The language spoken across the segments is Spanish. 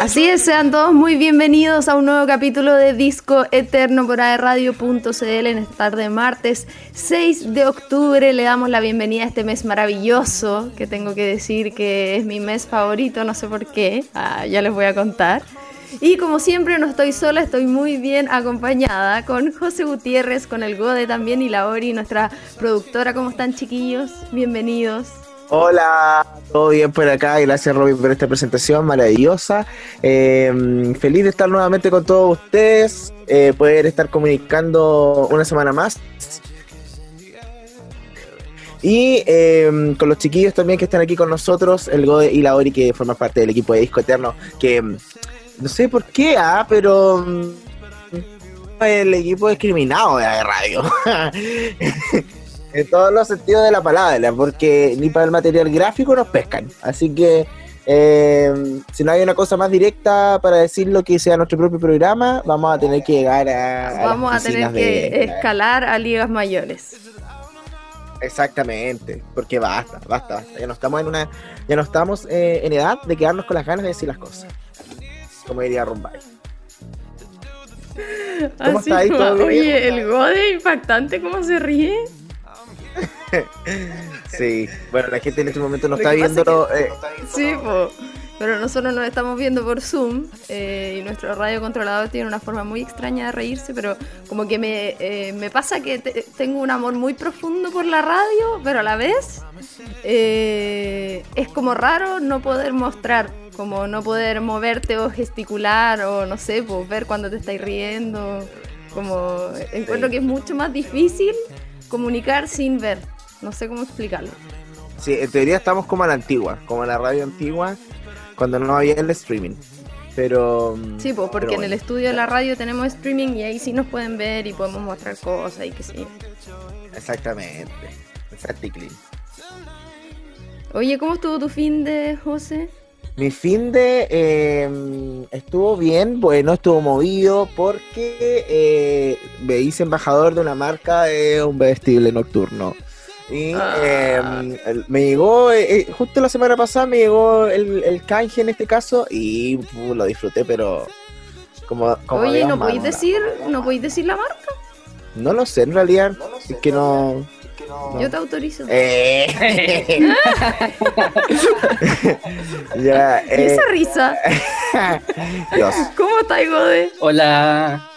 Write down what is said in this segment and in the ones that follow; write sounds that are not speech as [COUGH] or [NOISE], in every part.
Así es, sean todos muy bienvenidos a un nuevo capítulo de Disco Eterno por aerradio.cl en esta tarde de martes 6 de octubre. Le damos la bienvenida a este mes maravilloso, que tengo que decir que es mi mes favorito, no sé por qué, ah, ya les voy a contar. Y como siempre no estoy sola, estoy muy bien acompañada con José Gutiérrez, con el Gode también y la Ori, nuestra productora. ¿Cómo están chiquillos? Bienvenidos. Hola, todo bien por acá. Gracias, Robin, por esta presentación maravillosa. Eh, feliz de estar nuevamente con todos ustedes, eh, poder estar comunicando una semana más. Y eh, con los chiquillos también que están aquí con nosotros, el Gode y la Ori, que forman parte del equipo de Disco Eterno, que mm, no sé por qué, ah, pero el equipo discriminado de radio. [LAUGHS] en todos los sentidos de la palabra, porque ni para el material gráfico nos pescan. Así que eh, si no hay una cosa más directa para decir lo que sea nuestro propio programa, vamos a tener que llegar a... vamos a tener que escalar a ligas mayores. Exactamente, porque basta, basta, basta. Ya no estamos en una, ya no estamos eh, en edad de quedarnos con las ganas de decir las cosas. Como diría Rumbay. ¿Cómo está ahí todo Oye, el gode impactante, ¿cómo se ríe? Sí, bueno, la gente en este momento no está viendo. Eh, sí, pero nosotros nos estamos viendo por Zoom eh, y nuestro radio controlador tiene una forma muy extraña de reírse, pero como que me, eh, me pasa que tengo un amor muy profundo por la radio, pero a la vez es como raro no poder mostrar, como no poder moverte o gesticular o no sé, pues ver cuando te estáis riendo. Como encuentro que es mucho más difícil comunicar sin ver. No sé cómo explicarlo. Sí, en teoría estamos como a la antigua, como en la radio antigua, cuando no había el streaming. Pero. Sí, pues porque en el estudio de la radio tenemos streaming y ahí sí nos pueden ver y podemos mostrar cosas y que sí. Exactamente. Exactly. Oye, ¿cómo estuvo tu fin de José? Mi fin de em, estuvo bien, bueno, estuvo movido porque eh, me hice embajador de una marca de un vestible nocturno. Y ah. em, me llegó, eh, eh, justo la semana pasada me llegó el, el canje en este caso y lo disfruté, pero como... Oye, ¿no podéis decir, ¿no podéis decir la marca? No lo sé, en realidad, es que no... Yo te autorizo. Eh. [LAUGHS] ya, ¿Y esa eh. risa? [LAUGHS] Dios. ¿Cómo estás, Gode? Hola.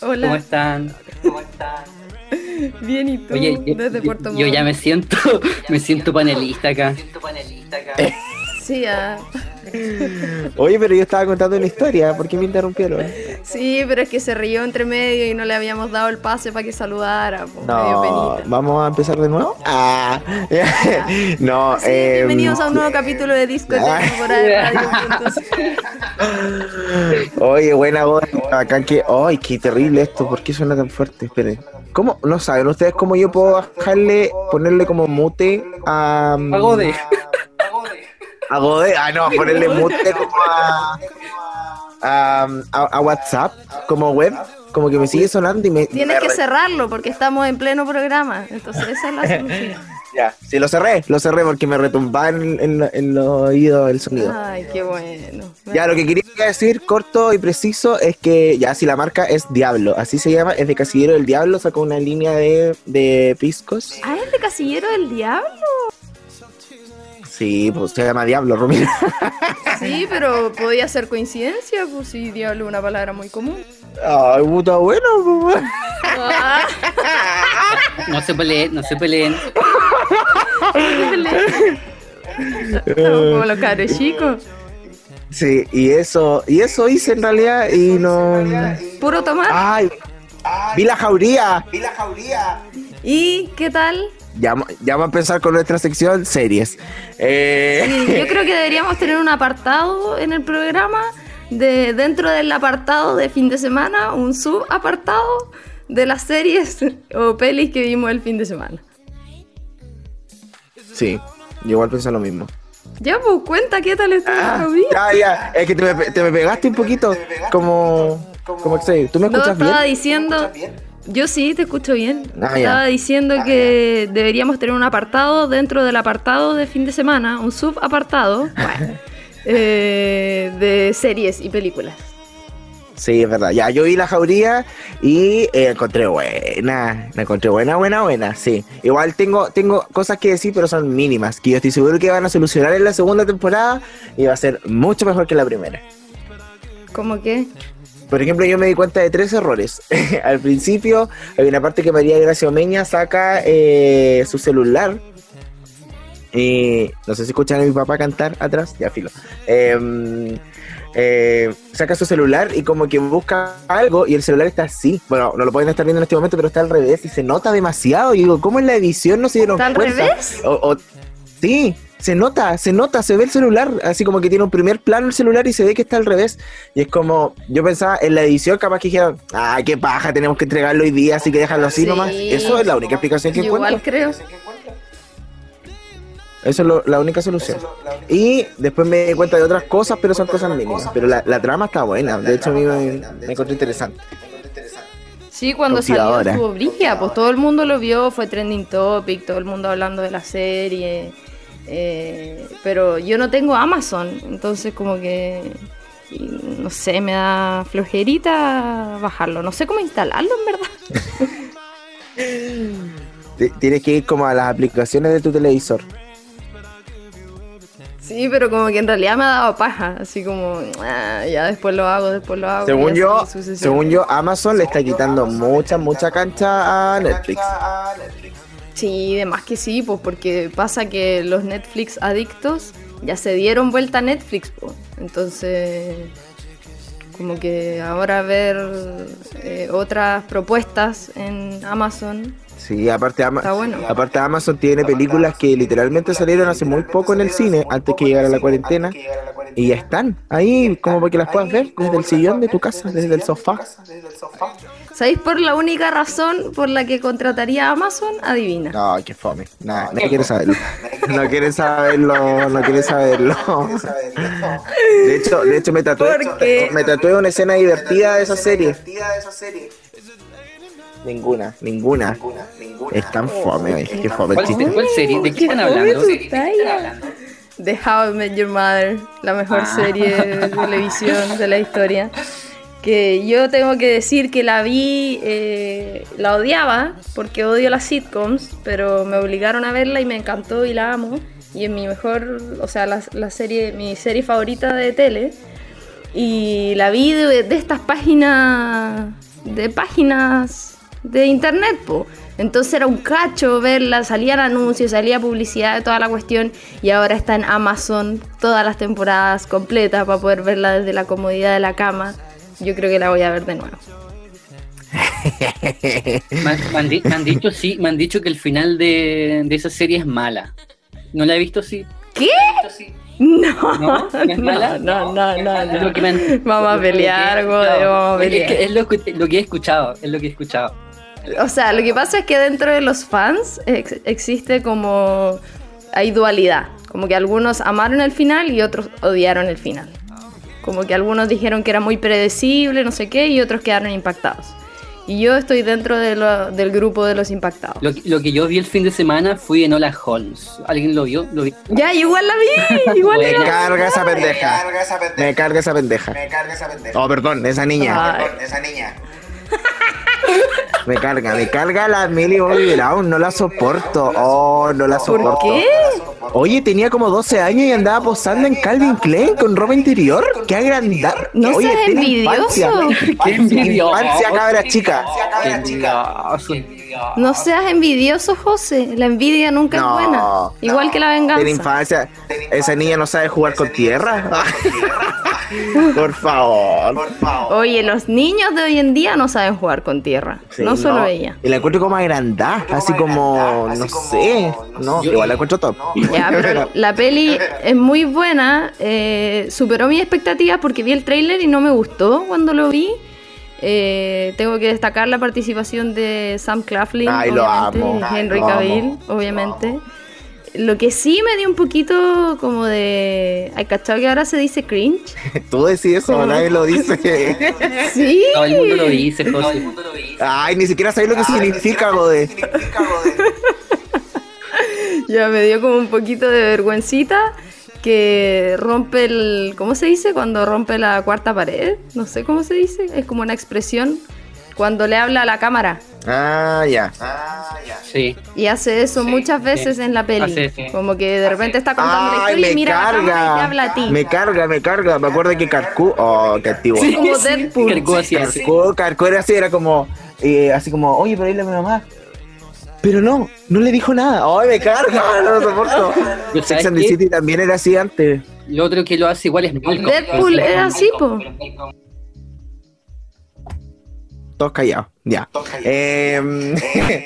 Hola. ¿Cómo están? ¿Cómo están? [LAUGHS] Bien, ¿y tú? Oye, yo, Desde Puerto yo ya me siento, [LAUGHS] me siento panelista acá. Me siento panelista acá. [LAUGHS] Oye, pero yo estaba contando una historia, ¿por qué me interrumpieron? Sí, pero es que se rió entre medio y no le habíamos dado el pase para que saludara. no, ¿Vamos a empezar de nuevo? Ah, [LAUGHS] no. eh, bienvenidos a un nuevo capítulo de Disco ah. [LAUGHS] Oye, buena voz. Acá que, ay, qué terrible esto, ¿por qué suena tan fuerte? Esperen. ¿Cómo? No saben ustedes cómo yo puedo bajarle, ponerle como mute a. A Gode a Godé, ah no, ponerle mute como a, a, WhatsApp, como web, como que me sigue sonando y me... Tienes que cerrarlo porque estamos en pleno programa, entonces esa es la [LAUGHS] solución. ya, sí, lo cerré, lo cerré porque me retumbaba en, en, en los oídos el sonido. Ay, qué bueno. Ya, lo que quería decir, corto y preciso, es que ya, si la marca es Diablo, así se llama, es de Casillero del Diablo, sacó una línea de, de piscos. Ah, es de Casillero del Diablo. Sí, pues se llama Diablo, Romina. Sí, pero podía ser coincidencia, pues sí, Diablo es una palabra muy común. Ay, puta bueno, pues. No se peleen, no se peleen. como los cabros chicos. Sí, y eso, y eso hice en realidad y no. Puro tomar. Ay, vi la jauría. Vi la jauría. ¿Y qué tal? Ya, ya vamos a empezar con nuestra sección series. Eh... yo creo que deberíamos tener un apartado en el programa, de dentro del apartado de fin de semana, un subapartado de las series [LAUGHS] o pelis que vimos el fin de semana. Sí, yo igual pensé lo mismo. Ya, pues cuenta qué tal estuvo ah, Ya, ya, es que te me, te me pegaste un poquito, como, como que sé, ¿tú me escuchas no, estaba diciendo, Yo sí, te escucho bien. Ah. Estaba diciendo que deberíamos tener un apartado dentro del apartado de fin de semana, un subapartado bueno, [LAUGHS] eh, de series y películas. Sí, es verdad. Ya, yo vi la jauría y eh, encontré buena. La encontré buena, buena, buena, sí. Igual tengo, tengo cosas que decir, pero son mínimas. Que yo estoy seguro que van a solucionar en la segunda temporada y va a ser mucho mejor que la primera. ¿Cómo que? Por ejemplo, yo me di cuenta de tres errores. [LAUGHS] Al principio, hay una parte que María Gracia Omeña saca eh, su celular. Y no sé si escuchan a mi papá cantar atrás, ya filo. Em, eh, saca su celular y como que busca algo y el celular está así. Bueno, no lo pueden estar viendo en este momento, pero está al revés y se nota demasiado. Y digo, ¿cómo en la edición no se dieron ¿Está al cuenta? revés? O- o- sí, se nota, se nota, se ve el celular, así como que tiene un primer plano el celular y se ve que está al revés. Y es como, yo pensaba en la edición, capaz que dijeron, ah, qué paja, tenemos que entregarlo hoy día, así que déjalo así Sí. nomás. Eso es la única explicación que Yo igual encuentro. creo. Eso es lo- la única solución. Y después me di cuenta de otras cosas, pero son cosas mínimas. Pero la, la trama está buena, de hecho a mí me, me encontré interesante. Sí, cuando salió estuvo brígida, pues todo el mundo lo vio, fue trending topic, todo el mundo hablando de la serie. Eh, pero yo no tengo Amazon, entonces como que no sé, me da flojerita bajarlo. No sé cómo instalarlo en verdad. [LAUGHS] Tienes que ir como a las aplicaciones de tu televisor. Sí, pero como que en realidad me ha dado paja, así como ah, ya después lo hago, después lo hago. Según yo, según yo, Amazon le está quitando mucha, mucha cancha a Netflix. Sí, de más que sí, pues porque pasa que los Netflix adictos ya se dieron vuelta a Netflix, pues. Entonces, como que ahora ver eh, otras propuestas en Amazon Sí, aparte, Ama- Está bueno. aparte Amazon tiene películas que literalmente salieron hace muy poco en el cine, antes que llegara la cuarentena, y ya están ahí como para que las puedas ver desde el sillón de tu casa, desde el sofá. ¿Sabéis por la única razón por la que contrataría a Amazon? Adivina. No, qué fome. Nada, nadie quiere saberlo. No quiere saberlo, no quiere saberlo. De hecho, de hecho me tatué, ¿Por qué? me tatué una escena divertida de esa serie. Ninguna, ninguna. Es tan fome, oye, qué fome el ¿Cuál, chiste. cuál serie? ¿De qué están fome hablando? ¿De qué están estás. hablando? The How I Met Your Mother, la mejor Ah. serie de [LAUGHS] televisión de la historia. Que yo tengo que decir que la vi, eh, la odiaba, porque odio las sitcoms, pero me obligaron a verla y me encantó y la amo. Y es mi mejor, o sea, la, la serie, mi serie favorita de tele. Y la vi de, de estas páginas, de páginas de internet, po. Entonces era un cacho verla, salían anuncios, salía publicidad de toda la cuestión y ahora está en Amazon todas las temporadas completas para poder verla desde la comodidad de la cama. Yo creo que la voy a ver de nuevo. [LAUGHS] Me, han- me han di- me han dicho, sí, me han dicho que el final de, de esa serie es mala. ¿No la he visto, sí? ¿Qué? Sí. No, ¿No? ¿No es mala? no, no, no, Es lo no. que me han- Vamos a pelear. Gode, vamos a Es que pelear. Es lo que, lo que he escuchado, es lo que he escuchado. O sea, lo que pasa es que dentro de los fans ex- existe como... Hay dualidad. Como que algunos amaron el final y otros odiaron el final. Como que algunos dijeron que era muy predecible, no sé qué, y otros quedaron impactados. Y yo estoy dentro de lo- del grupo de los impactados. Lo, que- lo que yo vi el fin de semana fue Enola Holmes. ¿Alguien lo vio? ¿Lo vi? Ya, igual la vi, igual Bueno. Me era- carga esa pendeja. Me carga esa pendeja. Oh, perdón, esa niña. Ay. [LAUGHS] Me carga, me carga la Millie Bobby Brown, no la soporto. Oh, no la ¿Por soporto. qué? Oye, tenía como 12 años y andaba posando en Calvin Klein con ropa interior. ¡Qué agrandar! No Oye, seas envidioso. infancia. [LAUGHS] ¡Qué envidioso! Infancia, cabra chica. ¡Qué envidioso! No seas envidioso, José. La envidia nunca No, es buena. Igual que la venganza. infancia. Esa niña no sabe jugar con tierra. [LAUGHS] Por favor. Oye, los niños de hoy en día no saben jugar con tierra. Sí, no solo ella. Y la encuentro como agrandada, así como, no sé. No, igual la encuentro top. Ya, [LAUGHS] pero la peli es muy buena. eh, superó mis expectativas porque vi el tráiler y no me gustó cuando lo vi. Eh, tengo que destacar la participación de Sam Claflin, Ay, lo obviamente, amo. y Henry Lo amo. Cavill, obviamente. lo que sí me dio un poquito como de. ¿Hay cachado que ahora se dice cringe? [LAUGHS] Tú decís eso, ¿Cómo? nadie lo dice. [LAUGHS] Sí. Todo el mundo lo dice, José. Ay, ni siquiera sabes lo que significa, Gode. [LAUGHS] Ya me dio como un poquito de vergüencita que rompe el. ¿Cómo se dice? Cuando rompe la cuarta pared. No sé cómo se dice. Es como una expresión. Cuando le habla a la cámara. Ah, ya. Sí. Y hace eso muchas veces en la peli. Hace. Como que de repente está contando la historia y mira a la cámara y te carga. habla a ti. Me carga, me carga. Me acuerdo que Carcú. Oh, qué. Sí, como Deadpool. Así. Carcú era así, era como. eh, así como, oye, pero dile a mi mamá. Pero no, no le dijo nada. Ay, me carga, [LAUGHS] no lo soporto. Sex ¿sabes and the? City también era así antes. Lo otro que lo hace igual es Malcolm. Deadpool era así, po. Todos callados, ya. Eh,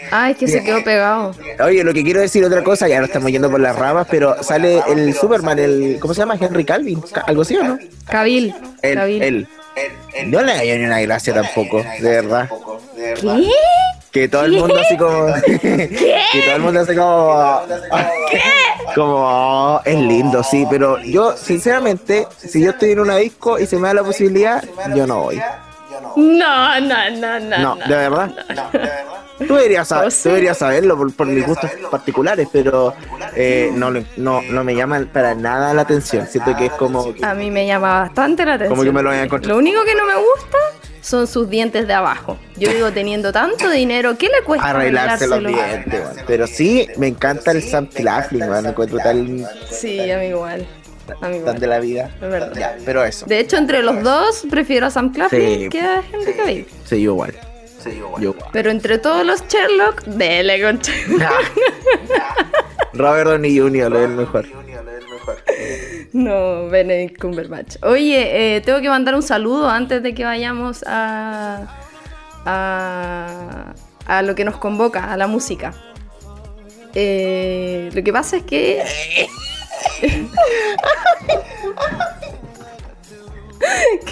[LAUGHS] Ay, es que se quedó [LAUGHS] pegado. Oye, lo que quiero decir otra cosa, ya no estamos yendo por las ramas, pero sale el Superman, el ¿cómo se llama? Henry Calvin, Ca- algo así o no? Cabil. Él. No le hallo ni una gracia tampoco, de verdad. ¿Qué? [LAUGHS] Que todo el mundo así como que todo el mundo así como [LAUGHS] como "Oh, es lindo, sí, pero yo sinceramente, si yo estoy en una disco y se me da la posibilidad, yo no voy. No, no, no, no. No, de verdad. Tú deberías, sab- José. tú deberías saberlo por, por mis gustos particulares, pero eh, no, no, no me llama para nada la atención. Siento que es como... A mí me llama bastante la atención. Como que me lo. Lo único que no me gusta son sus dientes de abajo. Yo digo, teniendo tanto dinero, ¿qué le cuesta Arreglarse los dientes, weón. Pero sí, me encanta el Sam Claflin, weón. Me encuentro tan, Sí, a mí igual. A mí tan de la vida. Es verdad. Ya, pero eso. De hecho, entre los dos, prefiero a Sam Claflin Sí. que a Henry Cavill. Sí, yo igual. Yo igual. Pero entre todos los Sherlock, dele con Sherlock. [LAUGHS] Robert Downey Jr. es el mejor. No, Benedict Cumberbatch. Oye, eh, tengo que mandar un saludo antes de que vayamos a, a, a lo que nos convoca, a la música. Eh, lo que pasa es que... [LAUGHS]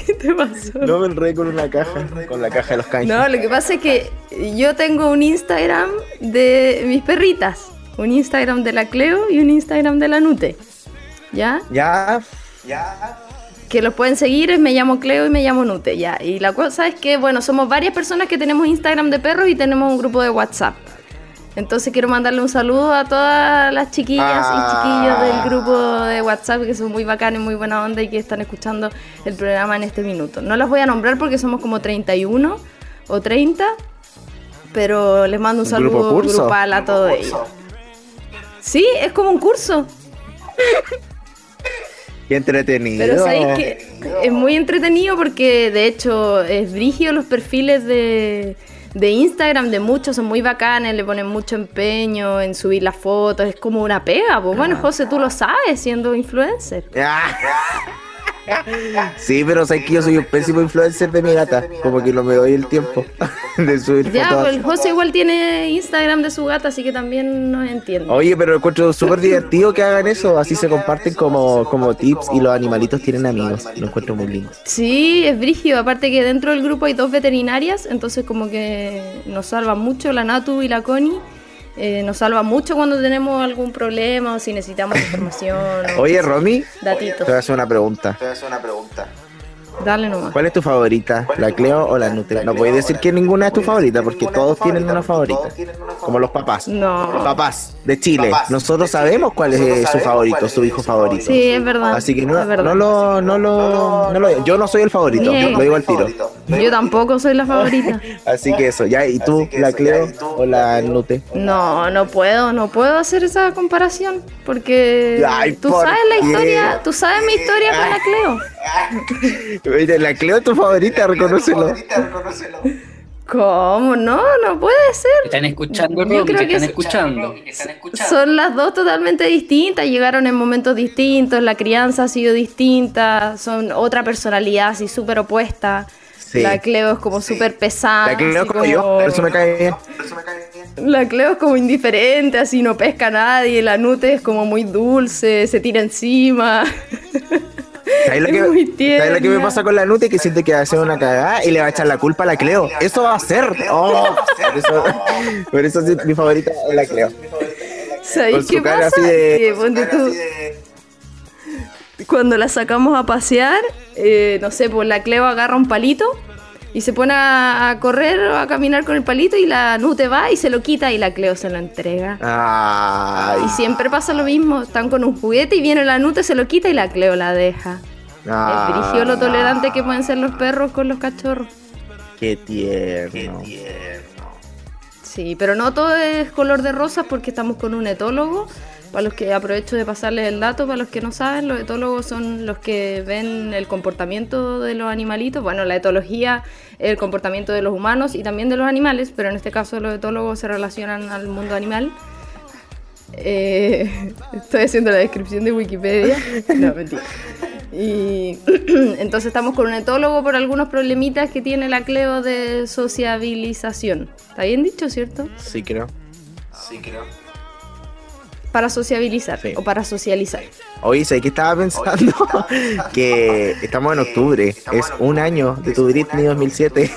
¿Qué te pasó? No me enredé con una caja, con la caja de los canjes. No, lo que pasa es que yo tengo un Instagram de mis perritas. Un Instagram de la Cleo y un Instagram de la Nute. ¿Ya? Ya, Que los pueden seguir, me llamo Cleo y me llamo Nute, ya. Y la cosa es que, bueno, somos varias personas que tenemos Instagram de perros y tenemos un grupo de WhatsApp. Entonces quiero mandarle un saludo a todas las chiquillas Ah. y chiquillos del grupo de WhatsApp que son muy bacanes, muy buena onda y que están escuchando el programa en este minuto. No las voy a nombrar porque somos como 31 o 30, pero les mando un ¿Un grupo saludo grupal a todos ellos. Sí, es como un curso. [LAUGHS] qué entretenido. Pero sabéis que es muy entretenido porque de hecho es brígido los perfiles de, de Instagram de muchos, son muy bacanes, le ponen mucho empeño en subir las fotos, es como una pega. Pues bueno, José, tú lo sabes siendo influencer. [LAUGHS] Sí, pero sabes que yo soy un pésimo influencer de mi gata. Como que no me doy el tiempo [LAUGHS] de subir Ya, fotos. pues el José igual tiene Instagram de su gata, así que también nos entiende. Oye, pero encuentro súper divertido que hagan eso. Así se comparten como, como tips y los animalitos tienen amigos. Lo encuentro muy lindo. Sí, es brígido. Aparte que dentro del grupo hay dos veterinarias, entonces como que nos salvan mucho la Natu y la Connie. Eh, nos salva mucho cuando tenemos algún problema o si necesitamos [LAUGHS] información. o Oye, Romy, Datitos. te voy a hacer una pregunta. Dale nomás. ¿Cuál es tu favorita? ¿La Cleo o la Nutella? No puedes decir que ninguna es tu favorita porque todos tienen una favorita. Como los papás. No. Papás de Chile. Nosotros sabemos cuál es su favorito, su hijo favorito. Sí, es verdad. Así que no, es verdad. no lo, no lo, no lo- yo no soy el favorito, Bien. lo digo al tiro. Yo tampoco soy la favorita. [LAUGHS] Así que eso, ya, ¿y tú, la Cleo o la Nute? No, no puedo, no puedo hacer esa comparación porque Ay, tú ¿por sabes la historia, tú sabes mi historia con la Cleo. Oye, La Cleo es tu favorita, reconócelo. ¿Cómo? No, no puede ser. ¿Te están escuchando, Yo creo ¿Te que están es- escuchando? Son las dos totalmente distintas, llegaron en momentos distintos, la crianza ha sido distinta, son otra personalidad así súper opuesta. Sí. La Cleo es como súper pesada. La Cleo es así como yo, por eso me cae bien. La Cleo es como indiferente, así no pesca a nadie. La Nute es como muy dulce, se tira encima. [LAUGHS] ¿Sabes lo, Es que, muy ¿sabes lo que me pasa con la Nute? Que siente que va a hacer una cagada y le va a echar la culpa a la Cleo. Eso va a ser. Oh, por eso, por eso sí, mi favorita es la Cleo. ¿Sabéis qué pasa? Que, ponte tú, cuando la sacamos a pasear, eh, no sé, pues la Cleo agarra un palito y se pone a, correr o a caminar con el palito y la Nute va y se lo quita y la Cleo se lo entrega. Y siempre pasa lo mismo, están con un juguete y viene la Nute, se lo quita y la Cleo la deja. Es dirigió lo tolerante que pueden ser los perros con los cachorros. Qué tierno. Sí, pero no todo es color de rosas porque estamos con un etólogo para los que aprovecho de pasarles el dato, para los que no saben, los etólogos son los que ven el comportamiento de los animalitos. Bueno, la etología, el comportamiento de los humanos y también de los animales, pero en este caso los etólogos se relacionan al mundo animal. Eh, [LAUGHS] estoy haciendo la descripción de Wikipedia. [LAUGHS] No, mentira. Y [CLEARS THROAT] entonces estamos con un etólogo por algunos problemitas que tiene la Cleo de sociabilización. ¿Está bien dicho, cierto? Sí, creo. Sí, creo para sociabilizar o para socializar. Oye, ¿sabes qué estaba pensando? [LAUGHS] que estamos en octubre, es un año de tu Britney 2007.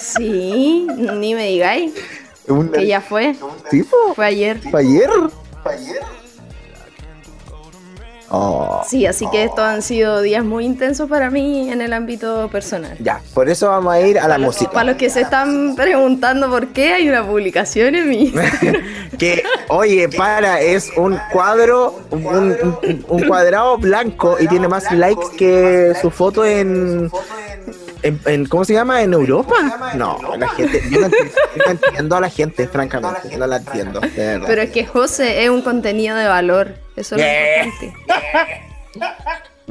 sí, ni me digáis. [LAUGHS] Que ya fue. Fue ayer. ¿Fue ayer? ¿Fue ayer? Oh. sí, así que estos han sido días muy intensos para mí en el ámbito personal. Ya, por eso vamos a ir a la música. Para los que se están preguntando por qué hay una publicación en mí. [LAUGHS] que, oye, para, es un cuadro, un, cuadrado blanco y tiene más likes que su foto en, en, ¿Cómo se llama? ¿En Europa? No, la gente. Yo no, entiendo, a la gente, [LAUGHS] francamente. No la entiendo. Pero es que José es un contenido de valor. Eso es lo importante.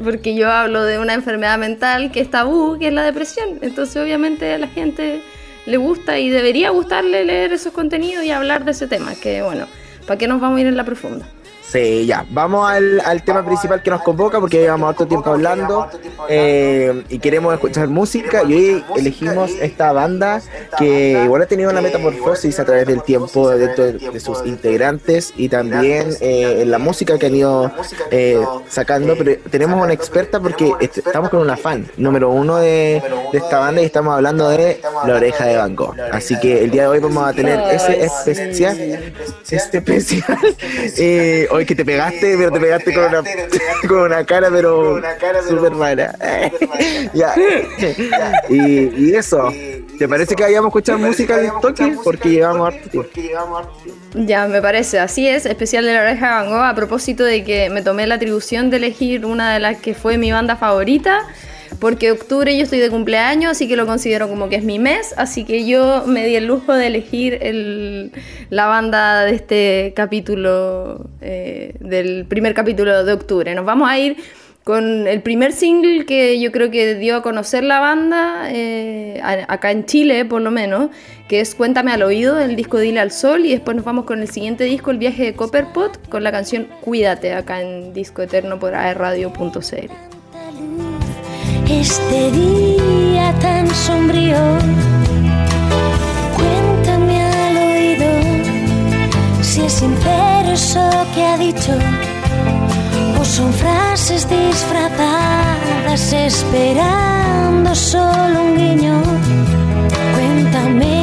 Porque yo hablo de una enfermedad mental que es tabú, que es la depresión. Entonces, obviamente, a la gente le gusta y debería gustarle leer esos contenidos y hablar de ese tema. Que bueno, ¿para qué nos vamos a ir en la profunda? Sí, ya. Vamos al, al, tema principal que nos convoca porque llevamos harto tiempo hablando eh, y queremos escuchar música. Y hoy elegimos esta banda que igual ha tenido una metamorfosis a través del tiempo dentro de, sus integrantes y también eh, en la música que han ido eh, sacando. Pero tenemos una experta porque estamos con una fan número uno de, de, esta banda y estamos hablando de La Oreja de Banco. Así que el día de hoy vamos a tener [LAUGHS] ese especial. Este [LAUGHS] especial. hoy que te pegaste, pero te pegaste con una, [LAUGHS] con una cara, pero súper mala. [LAUGHS] ya. Y, eso. ¿Te parece que vayamos a escuchar música de toque? Porque llevamos harto tiempo. Ya, me parece. Así es, especial de la oreja Van Gogh, a propósito de que me tomé la atribución de elegir una de las que fue mi banda favorita porque octubre yo estoy de cumpleaños, así que lo considero como que es mi mes, así que yo me di el lujo de elegir el, la banda de este capítulo, eh, del primer capítulo de octubre. Nos vamos a ir con el primer single que yo creo que dio a conocer la banda, eh, acá en Chile por lo menos, que es Cuéntame al oído, el disco Dile al Sol, y después nos vamos con el siguiente disco, El viaje de Copperpot, con la canción Cuídate, acá en Disco Eterno por aerradio.cl este día tan sombrío. Cuéntame al oído si es sincero eso que ha dicho o son frases disfrazadas esperando solo un guiño. Cuéntame,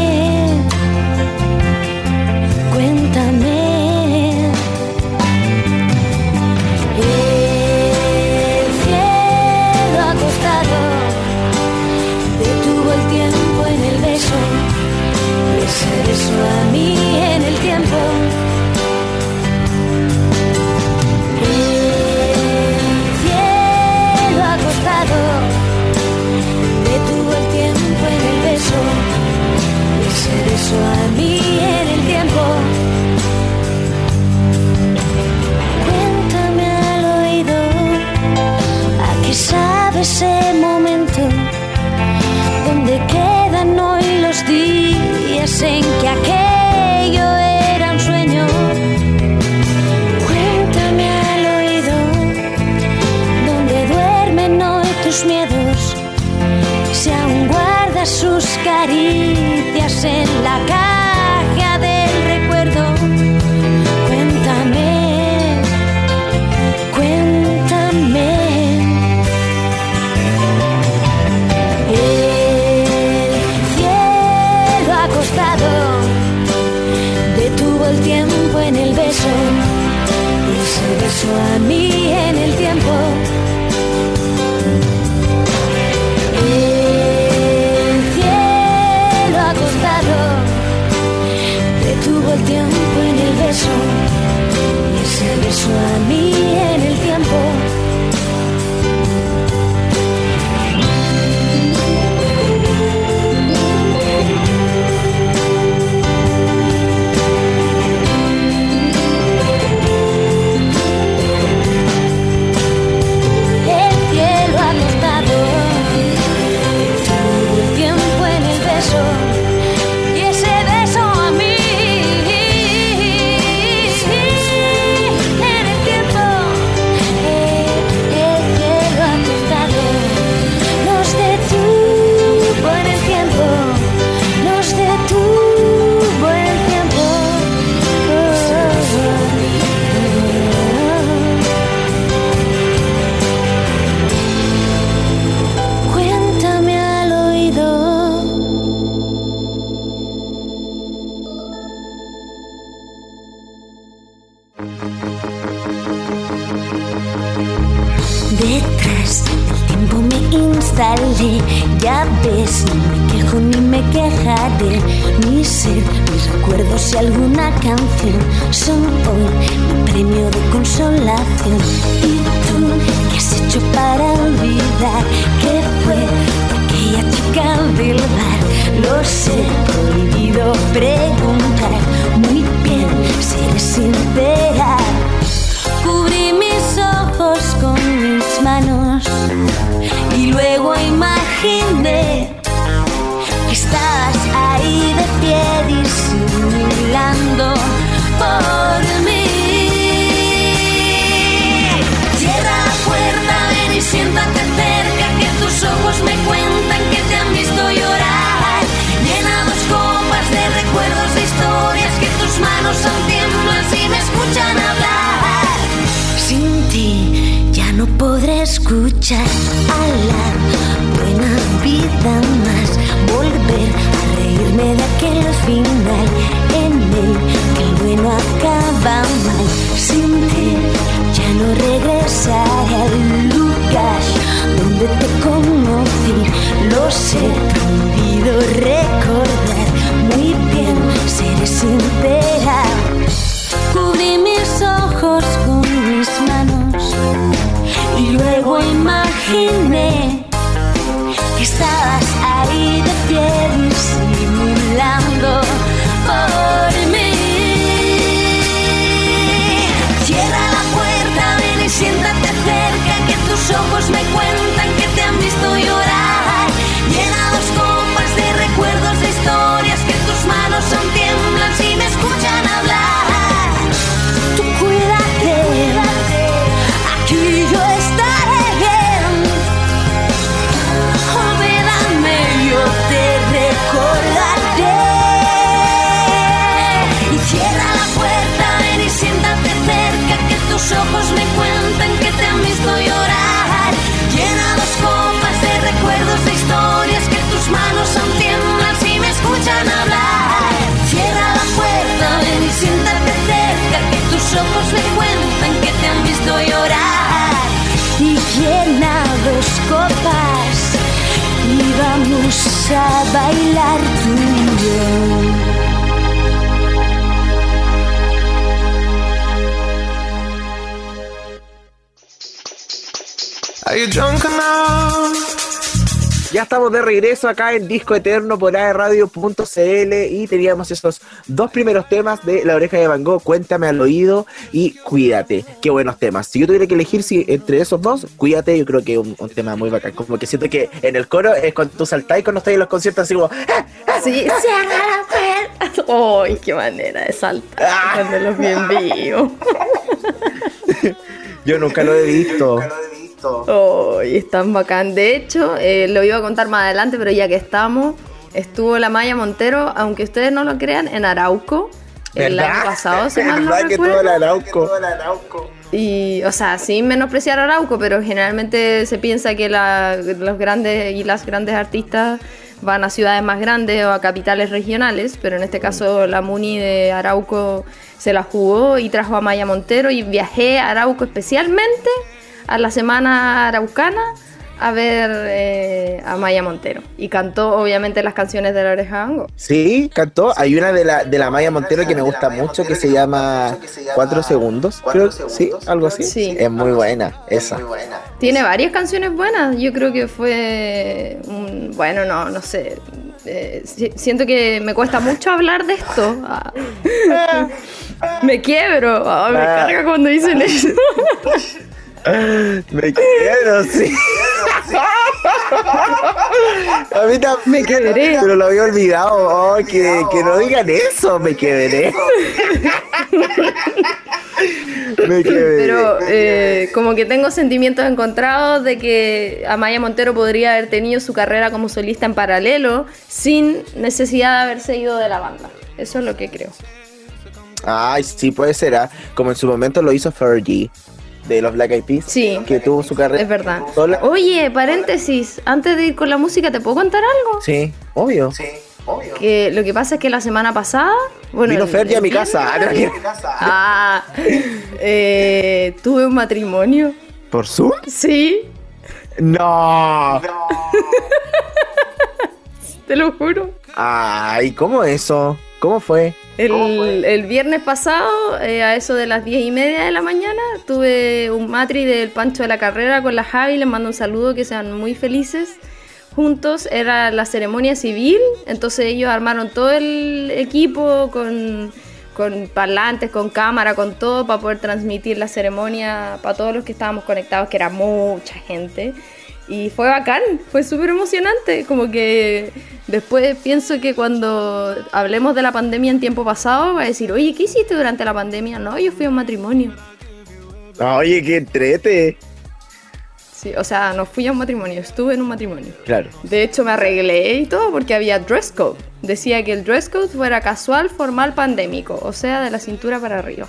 podré escuchar a la buena vida más. Volver a reírme de aquel final en el que el bueno acaba mal. Sin ti ya no regresaré al lugar donde te conocí. Lo sé, a bailar tú y yo. Are you drunk? Ya estamos de regreso acá en Disco Eterno por aerradio.cl y teníamos esos dos primeros temas de La Oreja de Van Gogh, Cuéntame al Oído y Cuídate. Qué buenos temas. Si yo tuviera que elegir si entre esos dos, Cuídate, yo creo que es un, un tema muy bacán. Como que siento que en el coro es cuando tú saltás y cuando estás en los conciertos así como... ¡ah! Sí, cierra la. ¡Ay, qué manera de saltar! Ah. Cuando los vi en vivo. [LAUGHS] Yo nunca lo he visto. ¡Ay, es tan bacán! De hecho, eh, lo iba a contar más adelante, pero ya que estamos, estuvo la Maya Montero, aunque ustedes no lo crean, en Arauco. El ¿Verdad? año pasado, si mal no ¿Verdad que recuerdo. todo el Arauco? Y, o sea, sin menospreciar a Arauco, pero generalmente se piensa que la- los grandes y las grandes artistas van a ciudades más grandes o a capitales regionales, pero en este caso la Muni de Arauco se la jugó y trajo a Maya Montero y viajé a Arauco especialmente a la semana araucana a ver eh, a Maya Montero. Y cantó obviamente las canciones de la oreja Gogh. Sí, cantó. Hay una de la, de la Maya Montero que me gusta mucho que se llama Cuatro Segundos. Creo, sí, algo así. Sí. Es muy buena, esa. Tiene varias canciones buenas. Yo creo que fue un, bueno, no, no sé. Eh, si- siento que me cuesta mucho hablar de esto. Ah. [LAUGHS] me quiebro. Ah, me Ah. carga cuando dicen eso. [LAUGHS] Me quiero, sí. A mí también. Me quebré. Pero lo había olvidado. Oh, que, que no digan eso, me quebré. me quebré. Pero eh, como que tengo sentimientos encontrados de que Amaya Montero podría haber tenido su carrera como solista en paralelo sin necesidad de haberse ido de la banda. Eso es lo que creo. Ay, sí, puede ser. ah. Como en su momento lo hizo Fergie de los Black Eyed Peas. Sí. Que tuvo su carrera. Es verdad. sola. Oye, paréntesis, antes de ir con la música, ¿te puedo contar algo? Sí, obvio. Que lo que pasa es que la semana pasada. Bueno, Vino el- Fergie a mi casa. [LAUGHS] Ah, eh, tuve un matrimonio. ¿Por Zoom? Sí, No. [LAUGHS] te lo juro. Ay, ¿cómo eso? ¿Cómo fue? El, el viernes pasado, eh, a eso de las diez y media de la mañana, tuve un matri del Pancho de la Carrera con la Javi, les mando un saludo, que sean muy felices. Juntos era la ceremonia civil, entonces ellos armaron todo el equipo con, con parlantes, con cámara, con todo para poder transmitir la ceremonia para todos los que estábamos conectados, que era mucha gente. Y fue bacán, fue súper emocionante. Como que después pienso que cuando hablemos de la pandemia en tiempo pasado, va a decir, oye, ¿qué hiciste durante la pandemia? No, yo fui a un matrimonio. Oye, qué entrete. Sí, o sea, no fui a un matrimonio, estuve en un matrimonio. Claro. De hecho, me arreglé y todo porque había dress code. Decía que el dress code fuera casual, formal, pandémico, o sea, de la cintura para arriba.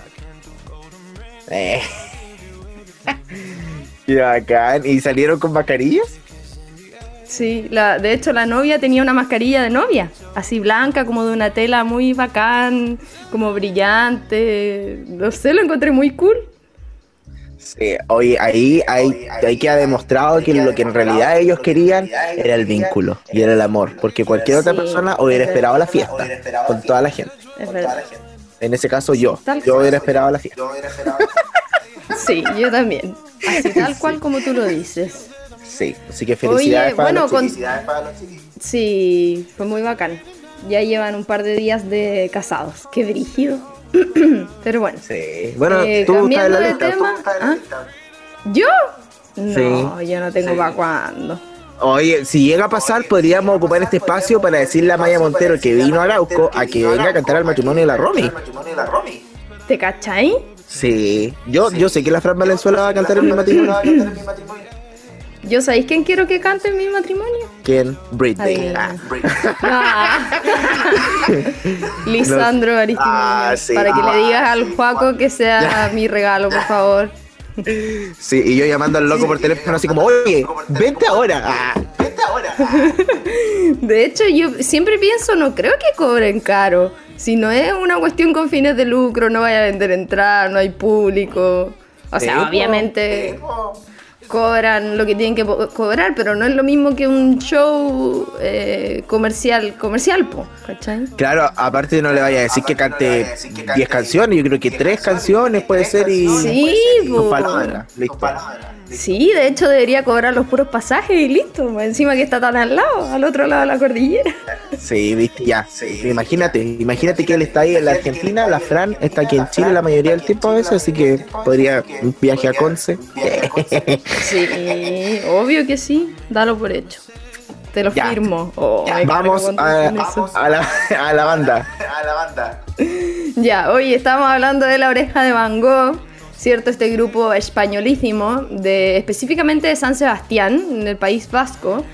Eh. [LAUGHS] Qué bacán. ¿Y salieron con mascarillas? Sí, la, de hecho la novia tenía una mascarilla de novia, así blanca, como de una tela muy bacán, como brillante. No sé, lo encontré muy cool. Sí, oye, ahí, ahí, ahí queda demostrado que lo que en realidad ellos querían era el vínculo y era el amor, porque cualquier otra Sí, persona hubiera es esperado la fiesta con toda la gente. Es verdad. En ese caso yo, yo hubiera esperado la fiesta. Sí, yo también. Así tal [LAUGHS] cual como tú lo dices. Sí, así que felicidades Oye, para bueno, los con- chiquillos. Sí, fue muy bacán. Ya llevan un par de días de casados. Qué brígido. [CLEARS THROAT] Pero bueno. Sí. Bueno, Eh, tú estás en cambiando la de lista. tema. ¿Ah? ¿Yo? No, Sí. yo no tengo para cuándo. Oye, si llega a pasar, podríamos ocupar este espacio para decirle a Maya Montero que vino a Arauco a que venga a cantar al matrimonio de la Romy. ¿Te cachai? Sí, yo, yo sé que la Fran Valenzuela va a cantar en mi matrimonio. ¿Yo sabéis quién quiero que cante en mi matrimonio? ¿Quién? Britney. Ah. Ah. [LAUGHS] Lisandro Aristimuño. Ah, sí. Para que le digas al Juaco que sea [LAUGHS] mi regalo, por favor. Sí, y yo llamando al loco por teléfono así como, oye, vente ahora. Ah. [LAUGHS] De hecho, yo siempre pienso, no creo que cobren caro. Si no es una cuestión con fines de lucro, no vaya a vender entrada, no hay público. O sea, obviamente cobran lo que tienen que cobrar, pero no es lo mismo que un show eh, comercial, comercial, po, ¿cachai? Claro, aparte no le vaya a decir que cante 10 canciones, yo creo que 3 canciones puede ser y... Sí, po. palabras, listo. Sí, de hecho debería cobrar los puros pasajes y listo. pues, Encima que está tan al lado, al otro lado de la cordillera. Sí, viste, ya. Imagínate, imagínate que él está ahí en la Argentina, la Fran está aquí en Chile la mayoría del tiempo a veces, así que podría un viaje a Conce. Sí, obvio que sí. Dalo por hecho. Te lo Ya. firmo. Oh, Vamos a, a la, a la banda. Ya, hoy estamos hablando de la oreja de Van Gogh, ¿cierto? Este grupo españolísimo, de, específicamente de San Sebastián, en el País Vasco,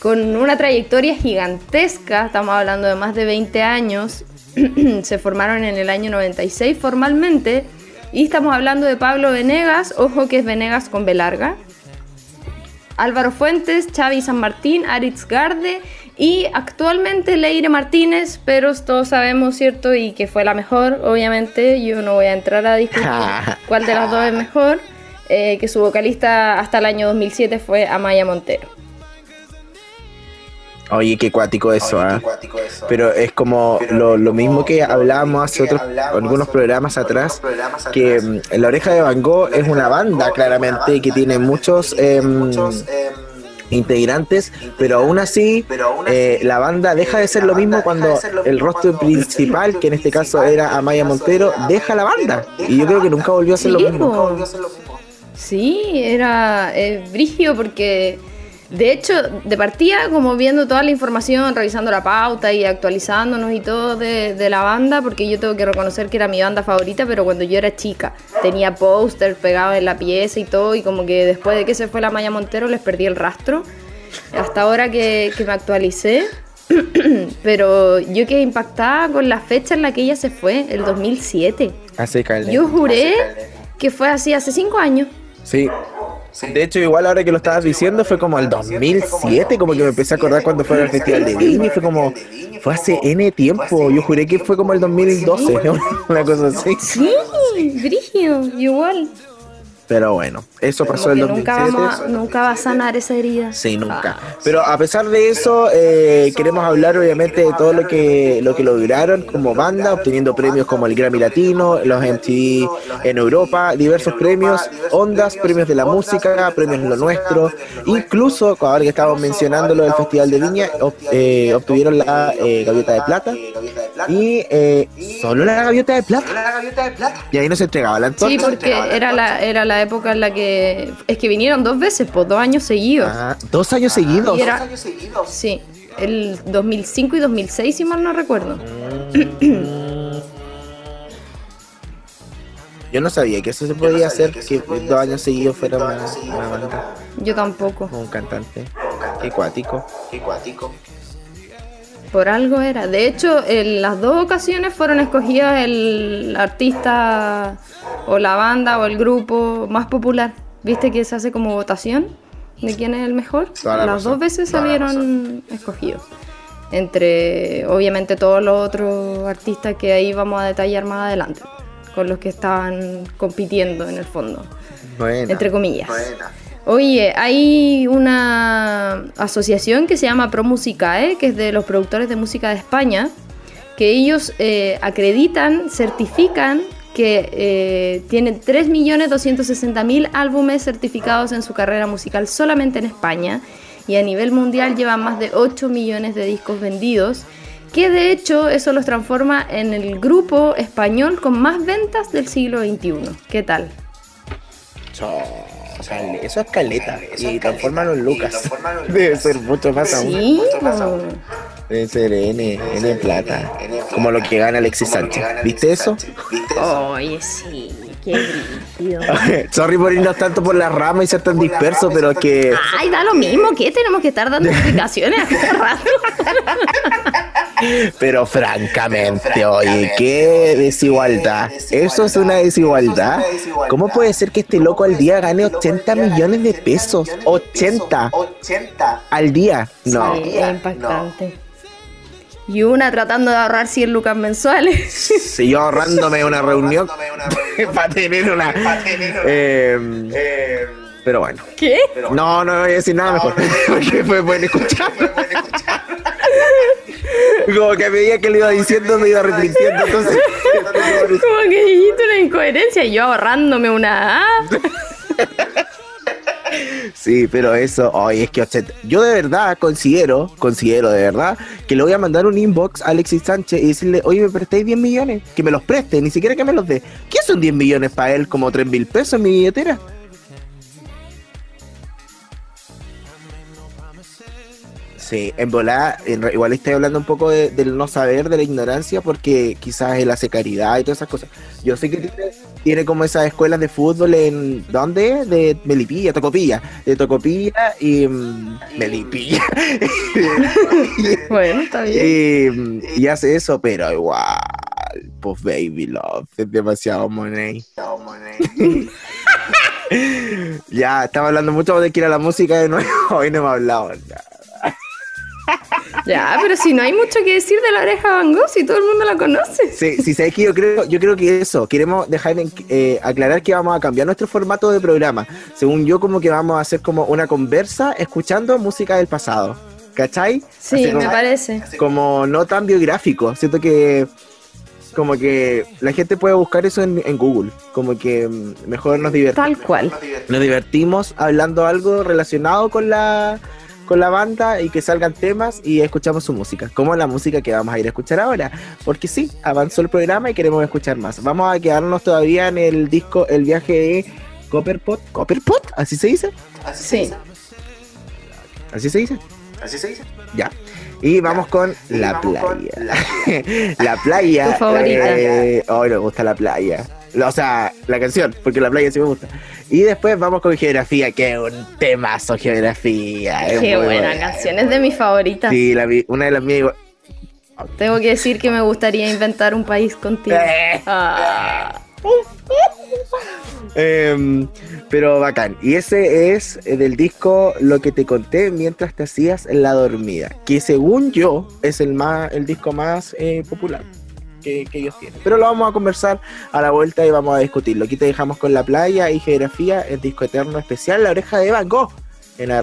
con una trayectoria gigantesca, estamos hablando de más de 20 años, [CLEARS THROAT] se formaron en el año 96 formalmente, y estamos hablando de Pablo Venegas, ojo que es Venegas con B larga, Álvaro Fuentes, Xavi San Martín, Aritz Garde Y actualmente Leire Martínez, pero todos sabemos, ¿cierto? Y que fue la mejor, obviamente. Yo no voy a entrar a discutir [LAUGHS] cuál de las dos es mejor. eh, que su vocalista hasta el año 2007 fue Amaya Montero. Oye, qué cuático eso, ¿ah? Pero es como lo, lo mismo que hablábamos hace otros, algunos programas atrás, que mm, La Oreja de Van Gogh es una banda claramente que tiene muchos em, integrantes, pero aún así eh, la banda deja de ser lo mismo cuando el rostro principal, que en este caso era Amaya Montero, deja la banda. Y yo creo que nunca volvió a ser lo mismo. Sí, era eh, brigio porque de hecho, de partida, como viendo toda la información, revisando la pauta y actualizándonos y todo de, de la banda, porque yo tengo que reconocer que era mi banda favorita, pero cuando yo era chica tenía póster pegado en la pieza y todo, y como que después de que se fue la Maya Montero les perdí el rastro, hasta ahora que, que me actualicé. [CLEARS THROAT] pero yo quedé impactada con la fecha en la que ella se fue, el 2007. Hace caleta. Yo juré que fue así hace cinco años. Sí. De hecho, igual ahora que lo estabas diciendo, fue como el 2007, como que me empecé a acordar cuando fue al Festival de Viña y fue como, fue hace N tiempo. Yo juré que fue como el 2012, ¿no? [LAUGHS] una cosa así. Sí, brigio, igual. Pero bueno, eso pasó Como el que nunca, 2007. vamos a, nunca va a sanar esa herida. Sí, nunca. Pero a pesar de eso, eh, queremos hablar obviamente de todo lo que lo que lograron como banda, obteniendo premios como el Grammy Latino, los MTV en Europa, diversos premios, ondas, premios de la música, premios en lo nuestro, incluso ahora que estábamos mencionando lo del Festival de Viña, ob- eh, obtuvieron la eh, gaviota de plata y eh, solo la gaviota de plata. Y ahí no se entregaba la Sí, antorcha. porque era la, era la época en la que. Es que vinieron dos veces, pues dos años seguidos. Ah, dos años seguidos. Y era- Sí, el 2005 y 2006, si mal no recuerdo. [COUGHS] Yo no sabía que eso se podía hacer, que dos años seguidos fuera una, una banda Yo tampoco. un cantante. Qué cuático. Por algo era. De hecho, en las dos ocasiones fueron escogidas el artista o la banda o el grupo más popular. ¿Viste que se hace como votación de quién es el mejor? La las razón. dos veces salieron escogidos. Entre, obviamente, todos los otros artistas que ahí vamos a detallar más adelante. Con los que estaban compitiendo en el fondo. Entre comillas. Oye, hay una asociación que se llama ProMusicae, que es de los productores de música de España, que ellos eh, acreditan, certifican que eh, tienen 3.260.000 álbumes certificados en su carrera musical solamente en España y a nivel mundial llevan más de 8 millones de discos vendidos, que de hecho eso los transforma en el grupo español con más ventas del siglo XXI. ¿Qué tal? Cho, Eso es caleta. Y transformarlo en Lucas. [LAUGHS] Debe ser mucho más aún. Sí, po. Debe ser N, N plata. Como lo que gana Alexis Sánchez. ¿Viste eso? Oye, sí, qué brígido. [LAUGHS] Sorry por irnos tanto por la rama y ser tan disperso, pero es que. Ay, da lo mismo, ¿qué? Tenemos que estar dando [LAUGHS] explicaciones a cada rato. [LAUGHS] Pero francamente, oye, qué desigualdad. Eso es una desigualdad. ¿Cómo puede ser que este loco al día gane 80 millones de pesos? 80 al día. No. Sí, es impactante. Y una tratando de ahorrar 100 lucas mensuales. Si yo ahorrándome una reunión [LAUGHS] para tener una. eh, pero bueno. ¿Qué? No, no voy a decir nada mejor. [LAUGHS] Porque me pueden escuchar. Como que a medida que le iba diciendo me iba repitiendo. Entonces. Como que dijiste una incoherencia y yo ahorrándome una A. [LAUGHS] Sí, pero eso, oye, es que 80 yo de verdad considero, considero de verdad, que le voy a mandar un inbox a Alexis Sánchez y decirle, oye, me prestéis 10 millones, que me los preste, ni siquiera que me los dé. ¿Qué son 10 millones para él? Como 3 mil pesos en mi billetera. Sí, en volada, igual estoy hablando un poco de- del no saber, de la ignorancia, porque quizás él hace caridad y todas esas cosas. Yo sé que tiene, tiene como esas escuelas de fútbol en, ¿dónde? De Melipilla, Tocopilla, de Tocopilla y mm, Melipilla. [LAUGHS] Bueno, está bien. y, y hace eso, pero igual, pues baby love, es demasiado money. [LAUGHS] ya, estaba hablando mucho de que ir a la música de nuevo, [LAUGHS] hoy no hemos hablado nada. Ya, pero si no hay mucho que decir de la oreja Van Gogh, si todo el mundo la conoce. Sí, sí, sabes que yo creo, yo creo que eso, queremos dejar en- eh, aclarar que vamos a cambiar nuestro formato de programa. Según yo, como que vamos a hacer como una conversa escuchando música del pasado. ¿Cachai? Sí, Así me como- parece. Como no tan biográfico. Siento que como que la gente puede buscar eso en, en Google. Como que mm, mejor nos divertimos. Tal cual. Nos divertimos hablando algo relacionado con la con la banda y que salgan temas y escuchamos su música, como la música que vamos a ir a escuchar ahora, porque sí, avanzó el programa y queremos escuchar más. Vamos a quedarnos todavía en el disco El viaje de Copperpot, Copperpot, así se dice, Sí. así se dice, así se dice, ya. Y vamos con la [LAUGHS] playa. la playa. Tu favorita. eh, oh, me gusta la playa. O sea, la canción, porque la playa sí me gusta. Y después vamos con geografía, que es un temazo geografía. es Qué buena buena. canción, es de mis favoritas. Sí, la una de las mías. igual- Tengo que decir que me gustaría inventar un país contigo. Eh. Ah, Em, pero bacán. Y ese es eh, del disco Lo que te conté mientras te hacías la dormida. Que según yo es el más el disco más eh, popular que, ellos tienen. Pero lo vamos a conversar a la vuelta y vamos a discutirlo. Aquí te dejamos con la playa y geografía, el disco eterno especial, la oreja de Van Gogh en la.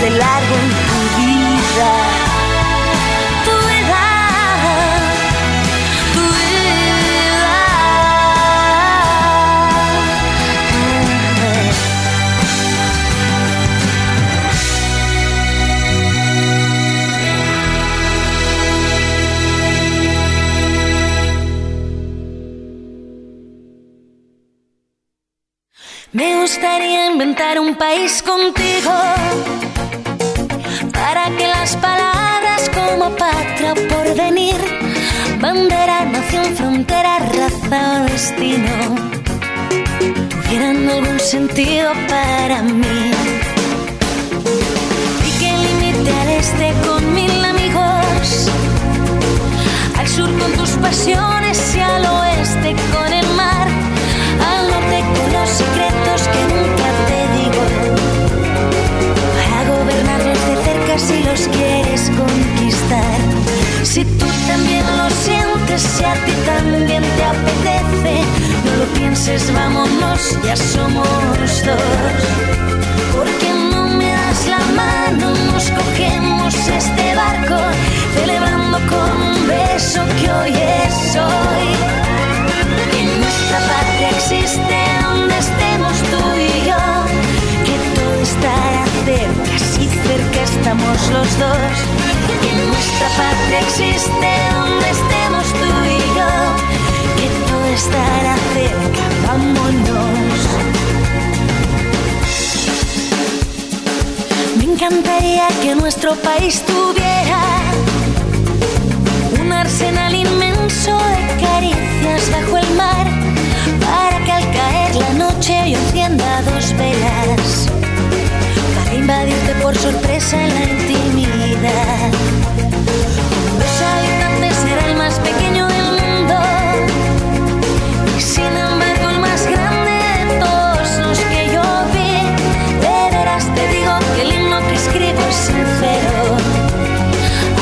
de largo gustaría inventar un país contigo para que las palabras como patria o porvenir, bandera, nación, frontera, raza o destino tuvieran algún sentido para mí. Y que limite al este con mil amigos, al sur con tus pasiones y al oeste con el mar, al norte con los secretos Si tú también lo sientes, si a ti también te apetece, no lo pienses, vámonos, ya somos dos. Porque no me das la mano, nos cogemos este barco, celebrando con un beso que hoy es hoy. Estamos los dos. Que nuestra patria existe donde estemos tú y yo, que todo estará cerca, vámonos. Me encantaría que nuestro país tuviera un arsenal inmenso de caricias bajo el mar para que al caer la noche yo encienda dos velas invadirte por sorpresa en la intimidad. Los habitantes será el más pequeño del mundo y sin embargo el más grande de todos los que yo vi. De veras te digo que el himno que escribo es sincero.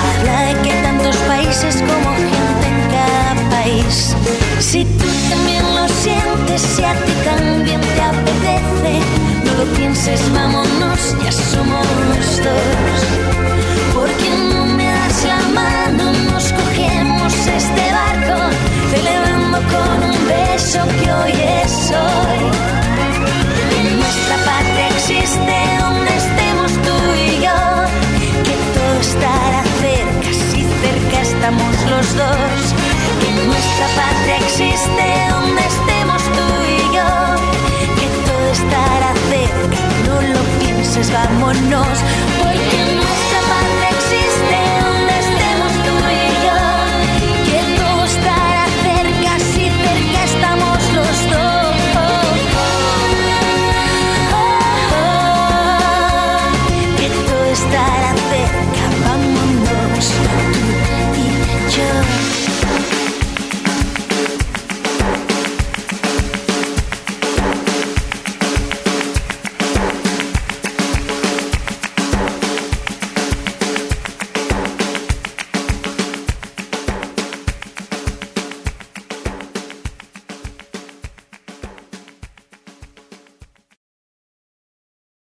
Habla de que tantos países como gente en cada país. Si tú también lo sientes, si a ti pienses, vámonos, ya somos dos. Porque no me das la mano, nos cogemos este barco, celebrando con un beso que hoy es hoy. En nuestra patria existe donde estemos tú y yo, que todo estará cerca, si cerca estamos los dos. Que nuestra patria existe donde estemos entonces vámonos. Porque no